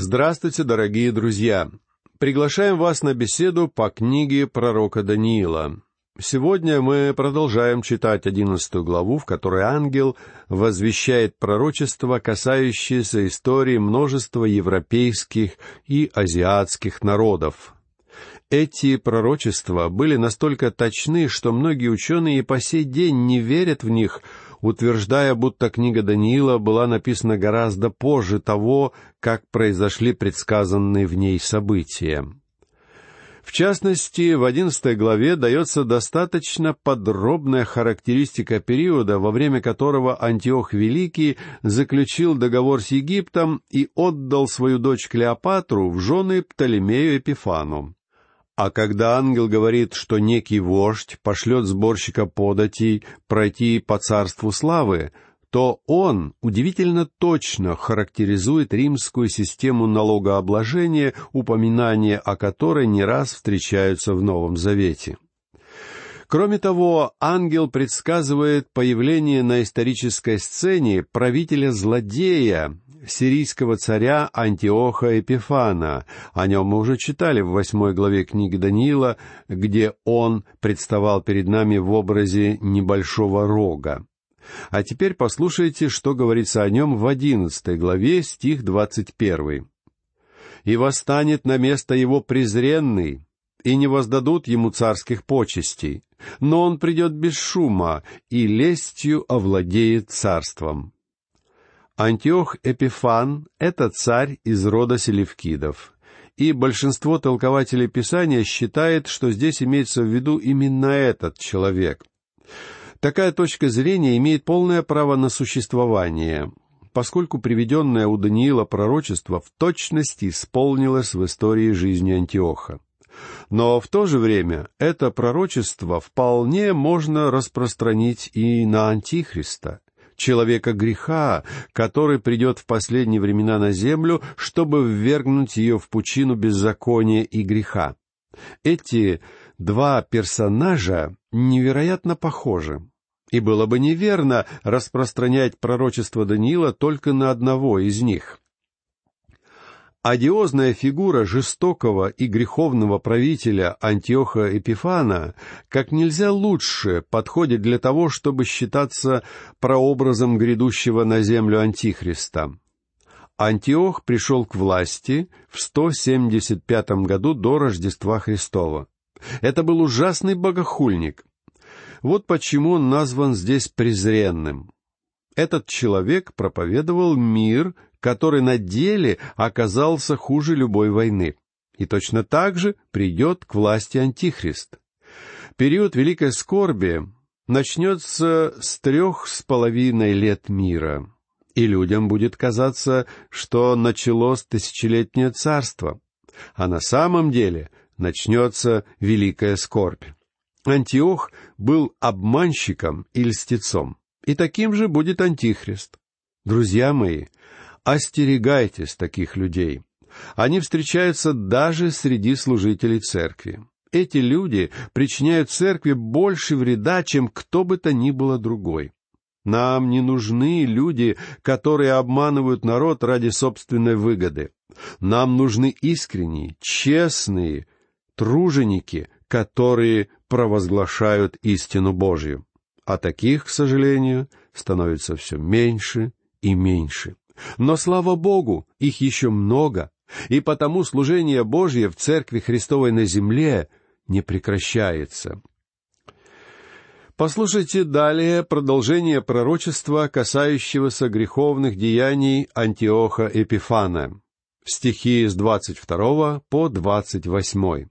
Здравствуйте, дорогие друзья! Приглашаем вас на беседу по книге пророка Даниила. Сегодня мы продолжаем читать одиннадцатую главу, в которой ангел возвещает пророчество, касающееся истории множества европейских и азиатских народов. Эти пророчества были настолько точны, что многие ученые и по сей день не верят в них, утверждая, будто книга Даниила была написана гораздо позже того, как произошли предсказанные в ней события. В частности, в одиннадцатой главе дается достаточно подробная характеристика периода, во время которого Антиох Великий заключил договор с Египтом и отдал свою дочь Клеопатру в жены Птолемею Эпифану. А когда ангел говорит, что некий вождь пошлет сборщика податей пройти по царству славы, то он удивительно точно характеризует римскую систему налогообложения, упоминания о которой не раз встречаются в Новом Завете. Кроме того, ангел предсказывает появление на исторической сцене правителя-злодея, сирийского царя Антиоха Эпифана. О нем мы уже читали в восьмой главе книги Даниила, где он представал перед нами в образе небольшого рога. А теперь послушайте, что говорится о нем в одиннадцатой главе, стих двадцать первый. «И восстанет на место его презренный, и не воздадут ему царских почестей, но он придет без шума и лестью овладеет царством». Антиох Эпифан — это царь из рода селевкидов, и большинство толкователей Писания считает, что здесь имеется в виду именно этот человек. Такая точка зрения имеет полное право на существование, поскольку приведенное у Даниила пророчество в точности исполнилось в истории жизни Антиоха. Но в то же время это пророчество вполне можно распространить и на Антихриста, человека греха, который придет в последние времена на землю, чтобы ввергнуть ее в пучину беззакония и греха. Эти два персонажа невероятно похожи. И было бы неверно распространять пророчество Даниила только на одного из них. Одиозная фигура жестокого и греховного правителя Антиоха Эпифана как нельзя лучше подходит для того, чтобы считаться прообразом грядущего на землю Антихриста. Антиох пришел к власти в 175 году до Рождества Христова. Это был ужасный богохульник. Вот почему он назван здесь презренным. Этот человек проповедовал мир который на деле оказался хуже любой войны. И точно так же придет к власти Антихрист. Период Великой Скорби начнется с трех с половиной лет мира, и людям будет казаться, что началось тысячелетнее царство, а на самом деле начнется Великая Скорбь. Антиох был обманщиком и льстецом, и таким же будет Антихрист. Друзья мои, Остерегайтесь таких людей. Они встречаются даже среди служителей церкви. Эти люди причиняют церкви больше вреда, чем кто бы то ни было другой. Нам не нужны люди, которые обманывают народ ради собственной выгоды. Нам нужны искренние, честные труженики, которые провозглашают истину Божью. А таких, к сожалению, становится все меньше и меньше. Но, слава Богу, их еще много, и потому служение Божье в Церкви Христовой на земле не прекращается. Послушайте далее продолжение пророчества, касающегося греховных деяний Антиоха Эпифана, стихи с 22 по 28.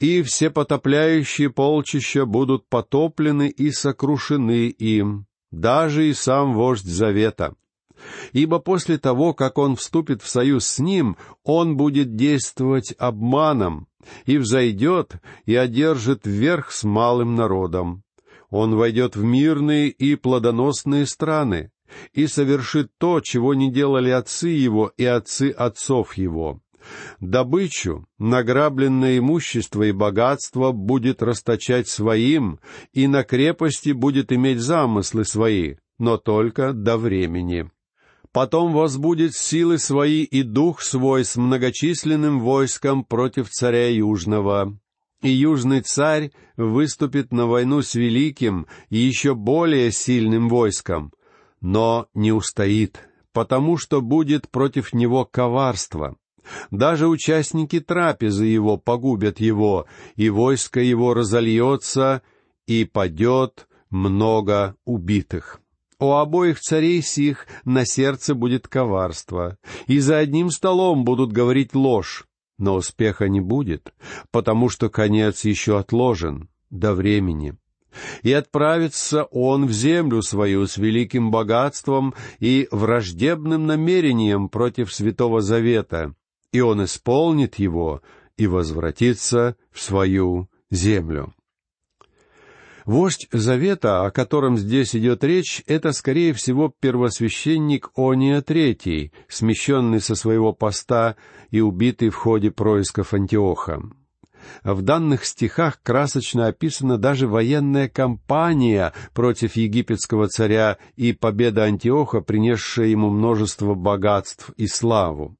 «И все потопляющие полчища будут потоплены и сокрушены им, даже и сам вождь Завета, ибо после того, как он вступит в союз с ним, он будет действовать обманом, и взойдет и одержит верх с малым народом. Он войдет в мирные и плодоносные страны и совершит то, чего не делали отцы его и отцы отцов его. Добычу, награбленное имущество и богатство будет расточать своим, и на крепости будет иметь замыслы свои, но только до времени. Потом возбудит силы свои и дух свой с многочисленным войском против царя Южного. И Южный царь выступит на войну с великим и еще более сильным войском, но не устоит, потому что будет против него коварство. Даже участники трапезы его погубят его, и войско его разольется, и падет много убитых. У обоих царей сих на сердце будет коварство, и за одним столом будут говорить ложь, но успеха не будет, потому что конец еще отложен до времени. И отправится он в землю свою с великим богатством и враждебным намерением против Святого Завета, и он исполнит его и возвратится в свою землю. Вождь Завета, о котором здесь идет речь, это, скорее всего, первосвященник Ония III, смещенный со своего поста и убитый в ходе происков Антиоха. В данных стихах красочно описана даже военная кампания против египетского царя и победа Антиоха, принесшая ему множество богатств и славу.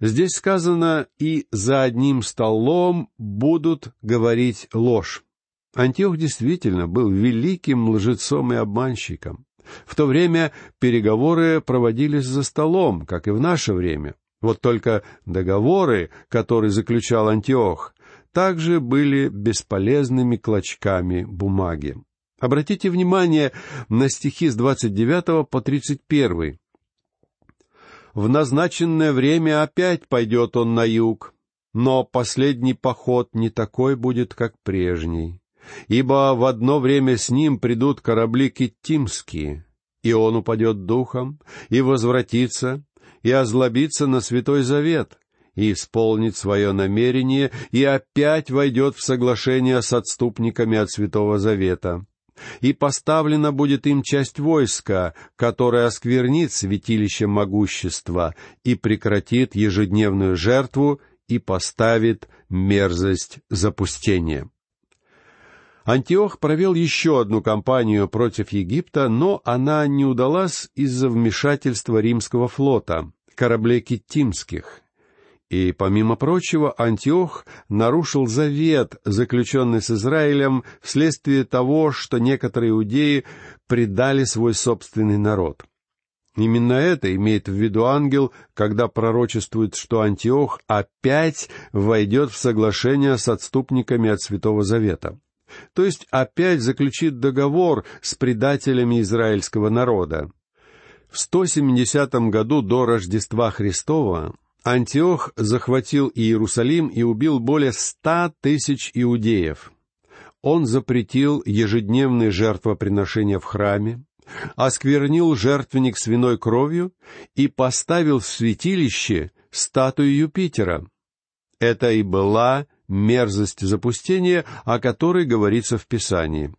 Здесь сказано «и за одним столом будут говорить ложь». Антиох действительно был великим лжецом и обманщиком. В то время переговоры проводились за столом, как и в наше время. Вот только договоры, которые заключал Антиох, также были бесполезными клочками бумаги. Обратите внимание на стихи с 29 по 31. «В назначенное время опять пойдет он на юг, но последний поход не такой будет, как прежний ибо в одно время с ним придут корабли киттимские, и он упадет духом, и возвратится, и озлобится на Святой Завет, и исполнит свое намерение, и опять войдет в соглашение с отступниками от Святого Завета. И поставлена будет им часть войска, которая осквернит святилище могущества и прекратит ежедневную жертву и поставит мерзость запустения. Антиох провел еще одну кампанию против Египта, но она не удалась из-за вмешательства римского флота, кораблей киттимских. И, помимо прочего, Антиох нарушил завет, заключенный с Израилем, вследствие того, что некоторые иудеи предали свой собственный народ. Именно это имеет в виду ангел, когда пророчествует, что Антиох опять войдет в соглашение с отступниками от Святого Завета то есть опять заключит договор с предателями израильского народа. В 170 году до Рождества Христова Антиох захватил Иерусалим и убил более ста тысяч иудеев. Он запретил ежедневные жертвоприношения в храме, осквернил жертвенник свиной кровью и поставил в святилище статую Юпитера. Это и была мерзость запустения, о которой говорится в Писании.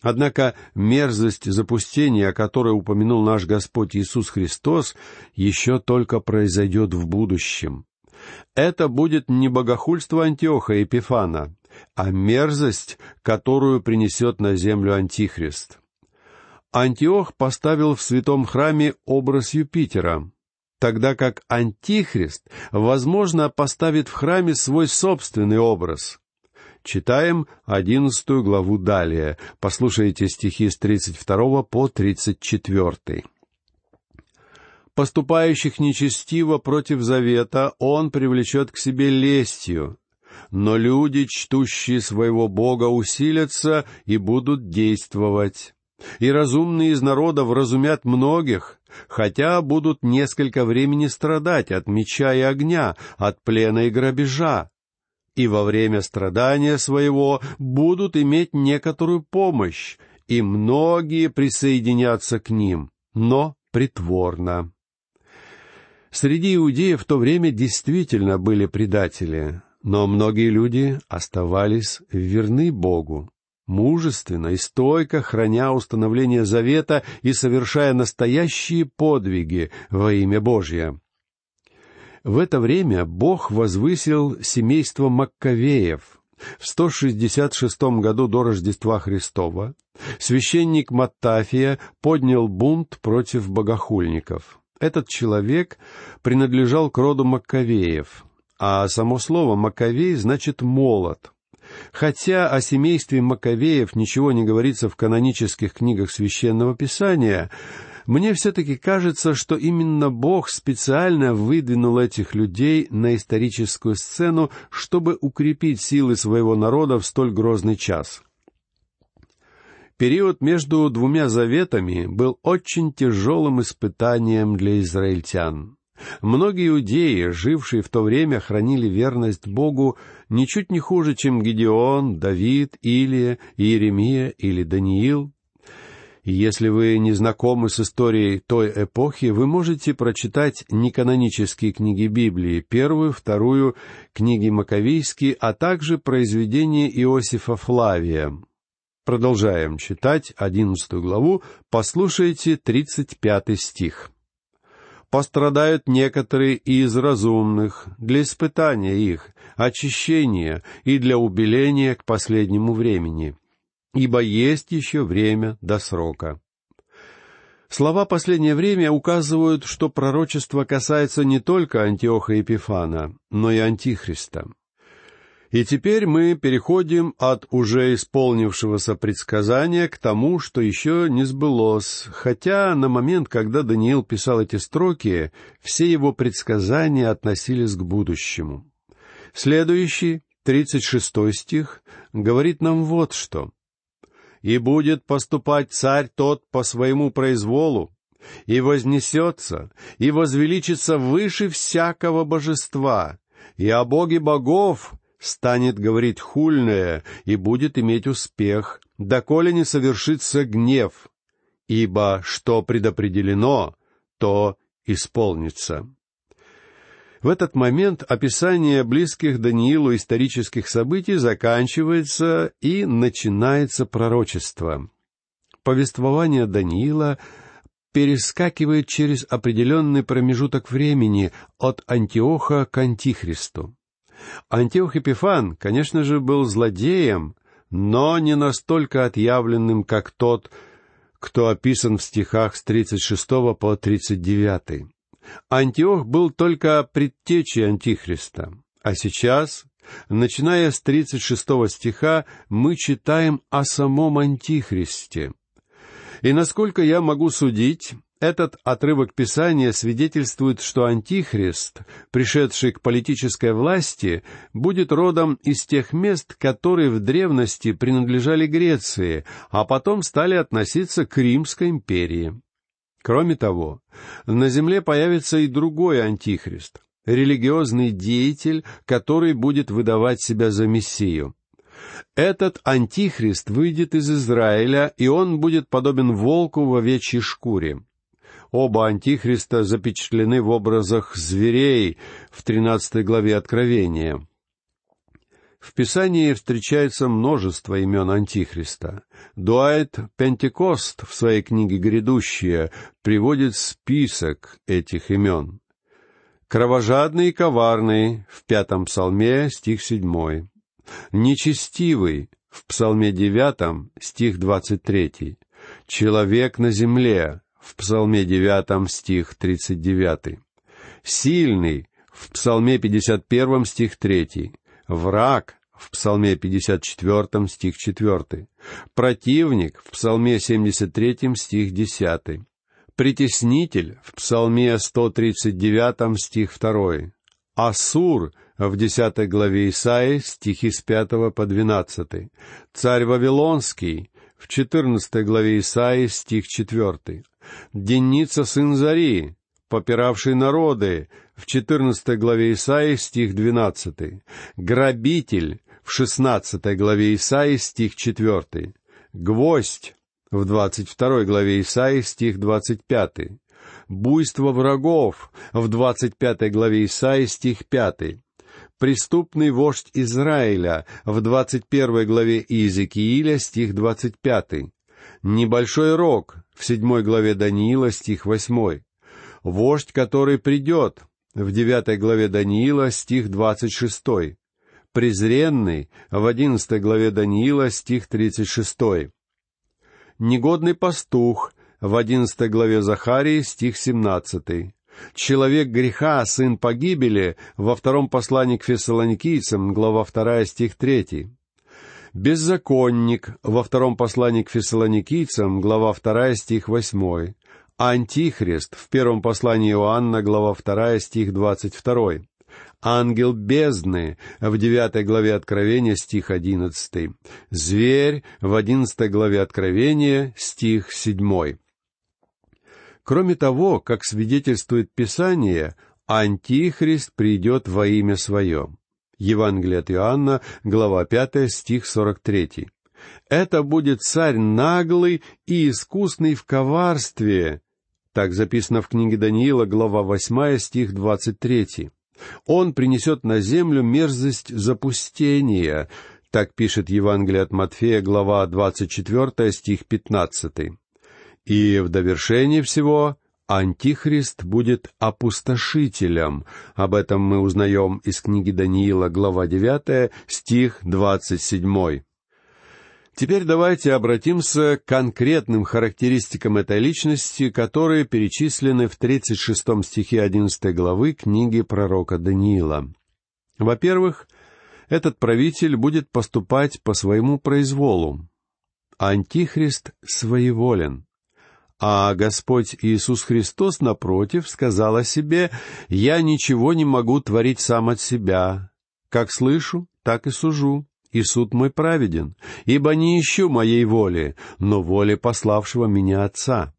Однако мерзость запустения, о которой упомянул наш Господь Иисус Христос, еще только произойдет в будущем. Это будет не богохульство Антиоха Епифана, а мерзость, которую принесет на землю Антихрист. Антиох поставил в святом храме образ Юпитера, тогда как Антихрист, возможно, поставит в храме свой собственный образ. Читаем одиннадцатую главу далее. Послушайте стихи с тридцать второго по тридцать четвертый. «Поступающих нечестиво против завета он привлечет к себе лестью, но люди, чтущие своего Бога, усилятся и будут действовать. И разумные из народа вразумят многих, хотя будут несколько времени страдать от меча и огня, от плена и грабежа, и во время страдания своего будут иметь некоторую помощь, и многие присоединятся к ним, но притворно. Среди иудеев в то время действительно были предатели, но многие люди оставались верны Богу мужественно и стойко храня установление завета и совершая настоящие подвиги во имя Божье. В это время Бог возвысил семейство Маккавеев. В 166 году до Рождества Христова священник Маттафия поднял бунт против богохульников. Этот человек принадлежал к роду Маккавеев, а само слово «Маккавей» значит «молот». Хотя о семействе Маковеев ничего не говорится в канонических книгах Священного Писания, мне все-таки кажется, что именно Бог специально выдвинул этих людей на историческую сцену, чтобы укрепить силы своего народа в столь грозный час. Период между двумя заветами был очень тяжелым испытанием для израильтян. Многие иудеи, жившие в то время, хранили верность Богу ничуть не хуже, чем Гедеон, Давид, Илия, Иеремия или Даниил. Если вы не знакомы с историей той эпохи, вы можете прочитать неканонические книги Библии, первую, вторую, книги Маковейские, а также произведения Иосифа Флавия. Продолжаем читать одиннадцатую главу, послушайте тридцать пятый стих пострадают некоторые из разумных для испытания их, очищения и для убеления к последнему времени, ибо есть еще время до срока. Слова «последнее время» указывают, что пророчество касается не только Антиоха Епифана, но и Антихриста. И теперь мы переходим от уже исполнившегося предсказания к тому, что еще не сбылось, хотя на момент, когда Даниил писал эти строки, все его предсказания относились к будущему. Следующий, тридцать шестой стих, говорит нам вот что. «И будет поступать царь тот по своему произволу, и вознесется, и возвеличится выше всякого божества, и о Боге богов станет говорить хульное и будет иметь успех, доколе не совершится гнев, ибо что предопределено, то исполнится. В этот момент описание близких Даниилу исторических событий заканчивается и начинается пророчество. Повествование Даниила перескакивает через определенный промежуток времени от Антиоха к Антихристу. Антиох Эпифан, конечно же, был злодеем, но не настолько отъявленным, как тот, кто описан в стихах с 36 по 39. Антиох был только предтечей Антихриста, а сейчас, начиная с 36 стиха, мы читаем о самом Антихристе. И насколько я могу судить, этот отрывок Писания свидетельствует, что Антихрист, пришедший к политической власти, будет родом из тех мест, которые в древности принадлежали Греции, а потом стали относиться к Римской империи. Кроме того, на земле появится и другой Антихрист, религиозный деятель, который будет выдавать себя за Мессию. Этот антихрист выйдет из Израиля, и он будет подобен волку в овечьей шкуре. Оба антихриста запечатлены в образах зверей в тринадцатой главе Откровения. В Писании встречается множество имен Антихриста. Дуайт Пентекост в своей книге «Грядущее» приводит список этих имен. Кровожадный и коварный в пятом псалме, стих седьмой. Нечестивый в псалме девятом, стих двадцать третий. Человек на земле в Псалме 9 стих 39. Сильный в Псалме 51 стих 3. Враг в Псалме 54 стих 4. Противник в Псалме 73 стих 10. Притеснитель в Псалме 139 стих 2. Асур в 10 главе Исаии стихи с 5 по 12. Царь Вавилонский в 14 главе Исаии стих 4. Деница сын Зари, попиравший народы, в 14 главе Исаии, стих 12. Грабитель, в 16 главе Исаии, стих 4. Гвоздь, в 22 главе Исаии, стих 25. Буйство врагов, в 25 главе Исаии, стих 5 преступный вождь Израиля в 21 главе Иезекииля, стих 25. Небольшой рог в седьмой главе Даниила, стих восьмой. Вождь, который придет в девятой главе Даниила, стих двадцать шестой. Презренный в одиннадцатой главе Даниила, стих тридцать шестой. Негодный пастух в одиннадцатой главе Захарии, стих семнадцатый. Человек греха, сын погибели, во втором послании к фессалоникийцам, глава вторая, стих третий. Беззаконник, во втором послании к фессалоникийцам, глава вторая, стих восьмой. Антихрист, в первом послании Иоанна, глава вторая, стих двадцать второй. Ангел бездны в девятой главе Откровения, стих одиннадцатый. Зверь в одиннадцатой главе Откровения, стих седьмой. Кроме того, как свидетельствует Писание, Антихрист придет во имя Свое. Евангелие от Иоанна, глава 5, стих 43. Это будет царь наглый и искусный в коварстве. Так записано в книге Даниила, глава 8, стих 23. Он принесет на землю мерзость запустения. Так пишет Евангелие от Матфея, глава 24, стих 15. И в довершении всего Антихрист будет опустошителем. Об этом мы узнаем из книги Даниила, глава 9, стих 27. Теперь давайте обратимся к конкретным характеристикам этой личности, которые перечислены в 36 стихе 11 главы книги пророка Даниила. Во-первых, этот правитель будет поступать по своему произволу. Антихрист своеволен. А Господь Иисус Христос, напротив, сказал о себе, «Я ничего не могу творить сам от себя. Как слышу, так и сужу, и суд мой праведен, ибо не ищу моей воли, но воли пославшего меня Отца».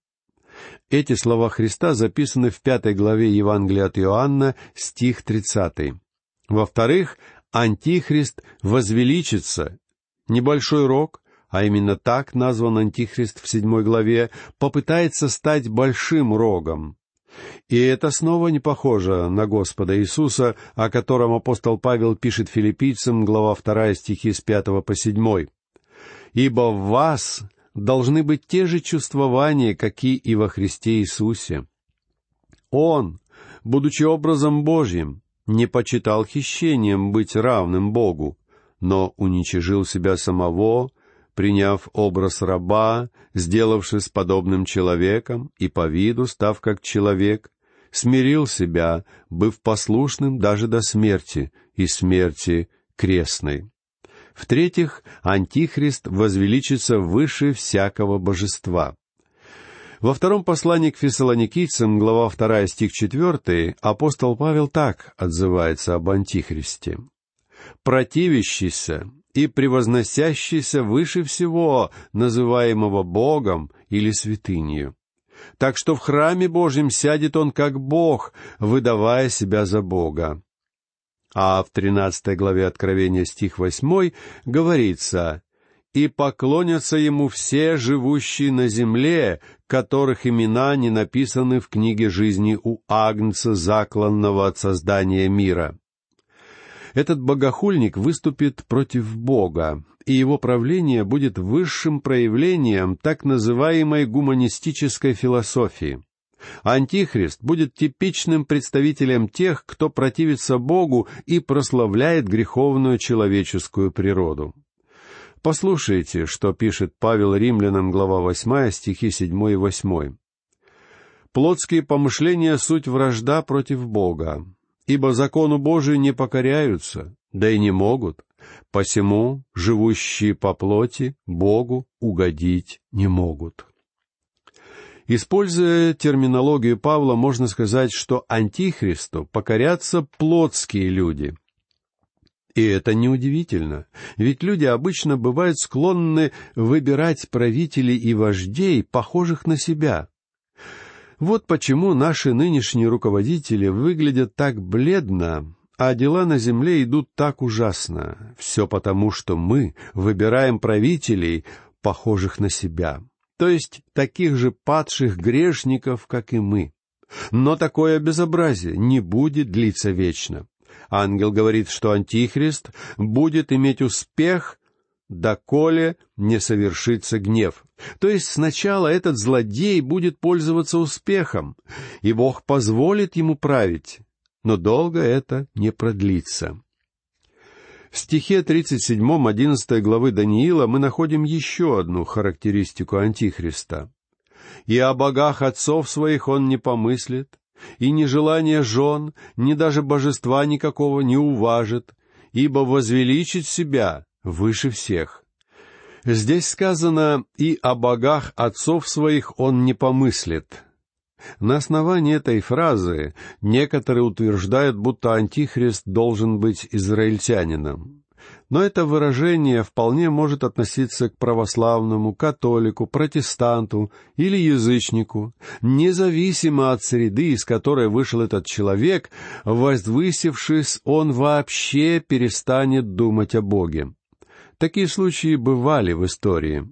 Эти слова Христа записаны в пятой главе Евангелия от Иоанна, стих тридцатый. Во-вторых, Антихрист возвеличится. Небольшой рог, а именно так назван Антихрист в седьмой главе, попытается стать большим рогом. И это снова не похоже на Господа Иисуса, о котором апостол Павел пишет филиппийцам, глава вторая стихи с пятого по седьмой. «Ибо в вас должны быть те же чувствования, какие и во Христе Иисусе. Он, будучи образом Божьим, не почитал хищением быть равным Богу, но уничижил себя самого, приняв образ раба, сделавшись подобным человеком и по виду став как человек, смирил себя, быв послушным даже до смерти и смерти крестной. В-третьих, Антихрист возвеличится выше всякого божества. Во втором послании к фессалоникийцам, глава 2, стих 4, апостол Павел так отзывается об Антихристе. «Противящийся и превозносящийся выше всего, называемого Богом или святынью. Так что в храме Божьем сядет он как Бог, выдавая себя за Бога. А в тринадцатой главе Откровения стих восьмой говорится «И поклонятся ему все живущие на земле, которых имена не написаны в книге жизни у Агнца, закланного от создания мира». Этот богохульник выступит против Бога, и его правление будет высшим проявлением так называемой гуманистической философии. Антихрист будет типичным представителем тех, кто противится Богу и прославляет греховную человеческую природу. Послушайте, что пишет Павел Римлянам, глава 8, стихи 7 и 8. «Плотские помышления — суть вражда против Бога, ибо закону Божию не покоряются, да и не могут, посему живущие по плоти Богу угодить не могут. Используя терминологию Павла, можно сказать, что антихристу покорятся плотские люди. И это неудивительно, ведь люди обычно бывают склонны выбирать правителей и вождей, похожих на себя. Вот почему наши нынешние руководители выглядят так бледно, а дела на земле идут так ужасно. Все потому, что мы выбираем правителей, похожих на себя, то есть таких же падших грешников, как и мы. Но такое безобразие не будет длиться вечно. Ангел говорит, что Антихрист будет иметь успех доколе не совершится гнев. То есть сначала этот злодей будет пользоваться успехом, и Бог позволит ему править, но долго это не продлится. В стихе 37 11 главы Даниила мы находим еще одну характеристику Антихриста. и о богах отцов своих он не помыслит, и ни желания жен, ни даже божества никакого не уважит, ибо возвеличит себя выше всех. Здесь сказано «и о богах отцов своих он не помыслит». На основании этой фразы некоторые утверждают, будто Антихрист должен быть израильтянином. Но это выражение вполне может относиться к православному, католику, протестанту или язычнику, независимо от среды, из которой вышел этот человек, возвысившись, он вообще перестанет думать о Боге. Такие случаи бывали в истории.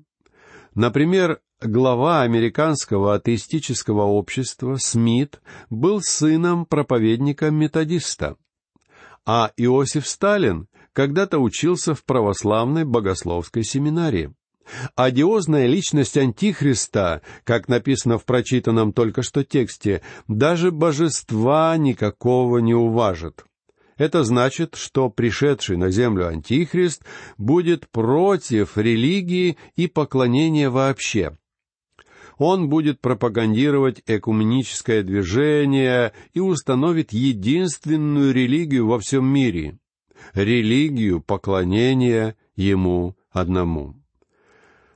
Например, глава американского атеистического общества Смит был сыном проповедника-методиста, а Иосиф Сталин когда-то учился в православной богословской семинарии. Одиозная личность Антихриста, как написано в прочитанном только что тексте, даже божества никакого не уважит. Это значит, что пришедший на землю Антихрист будет против религии и поклонения вообще. Он будет пропагандировать экуменическое движение и установит единственную религию во всем мире религию поклонения Ему одному.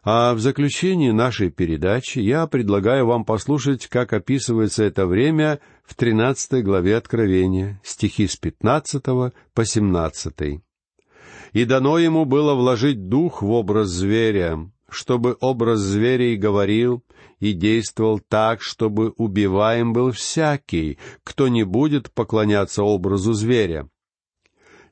А в заключении нашей передачи я предлагаю вам послушать, как описывается это время в 13 главе Откровения, стихи с 15 по 17. «И дано ему было вложить дух в образ зверя, чтобы образ зверя и говорил, и действовал так, чтобы убиваем был всякий, кто не будет поклоняться образу зверя,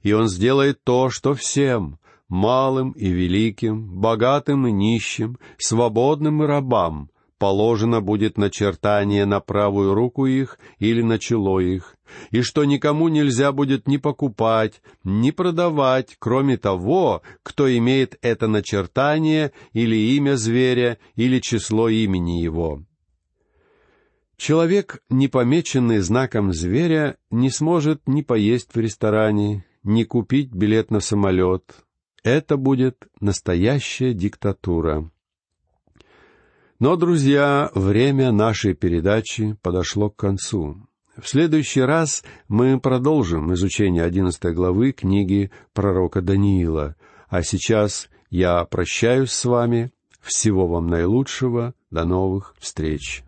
и Он сделает то, что всем, малым и великим, богатым и нищим, свободным и рабам, положено будет начертание на правую руку их или на чело их, и что никому нельзя будет ни покупать, ни продавать, кроме того, кто имеет это начертание или имя зверя, или число имени его. Человек, не помеченный знаком зверя, не сможет ни поесть в ресторане, не купить билет на самолет. Это будет настоящая диктатура. Но, друзья, время нашей передачи подошло к концу. В следующий раз мы продолжим изучение одиннадцатой главы книги пророка Даниила. А сейчас я прощаюсь с вами. Всего вам наилучшего. До новых встреч.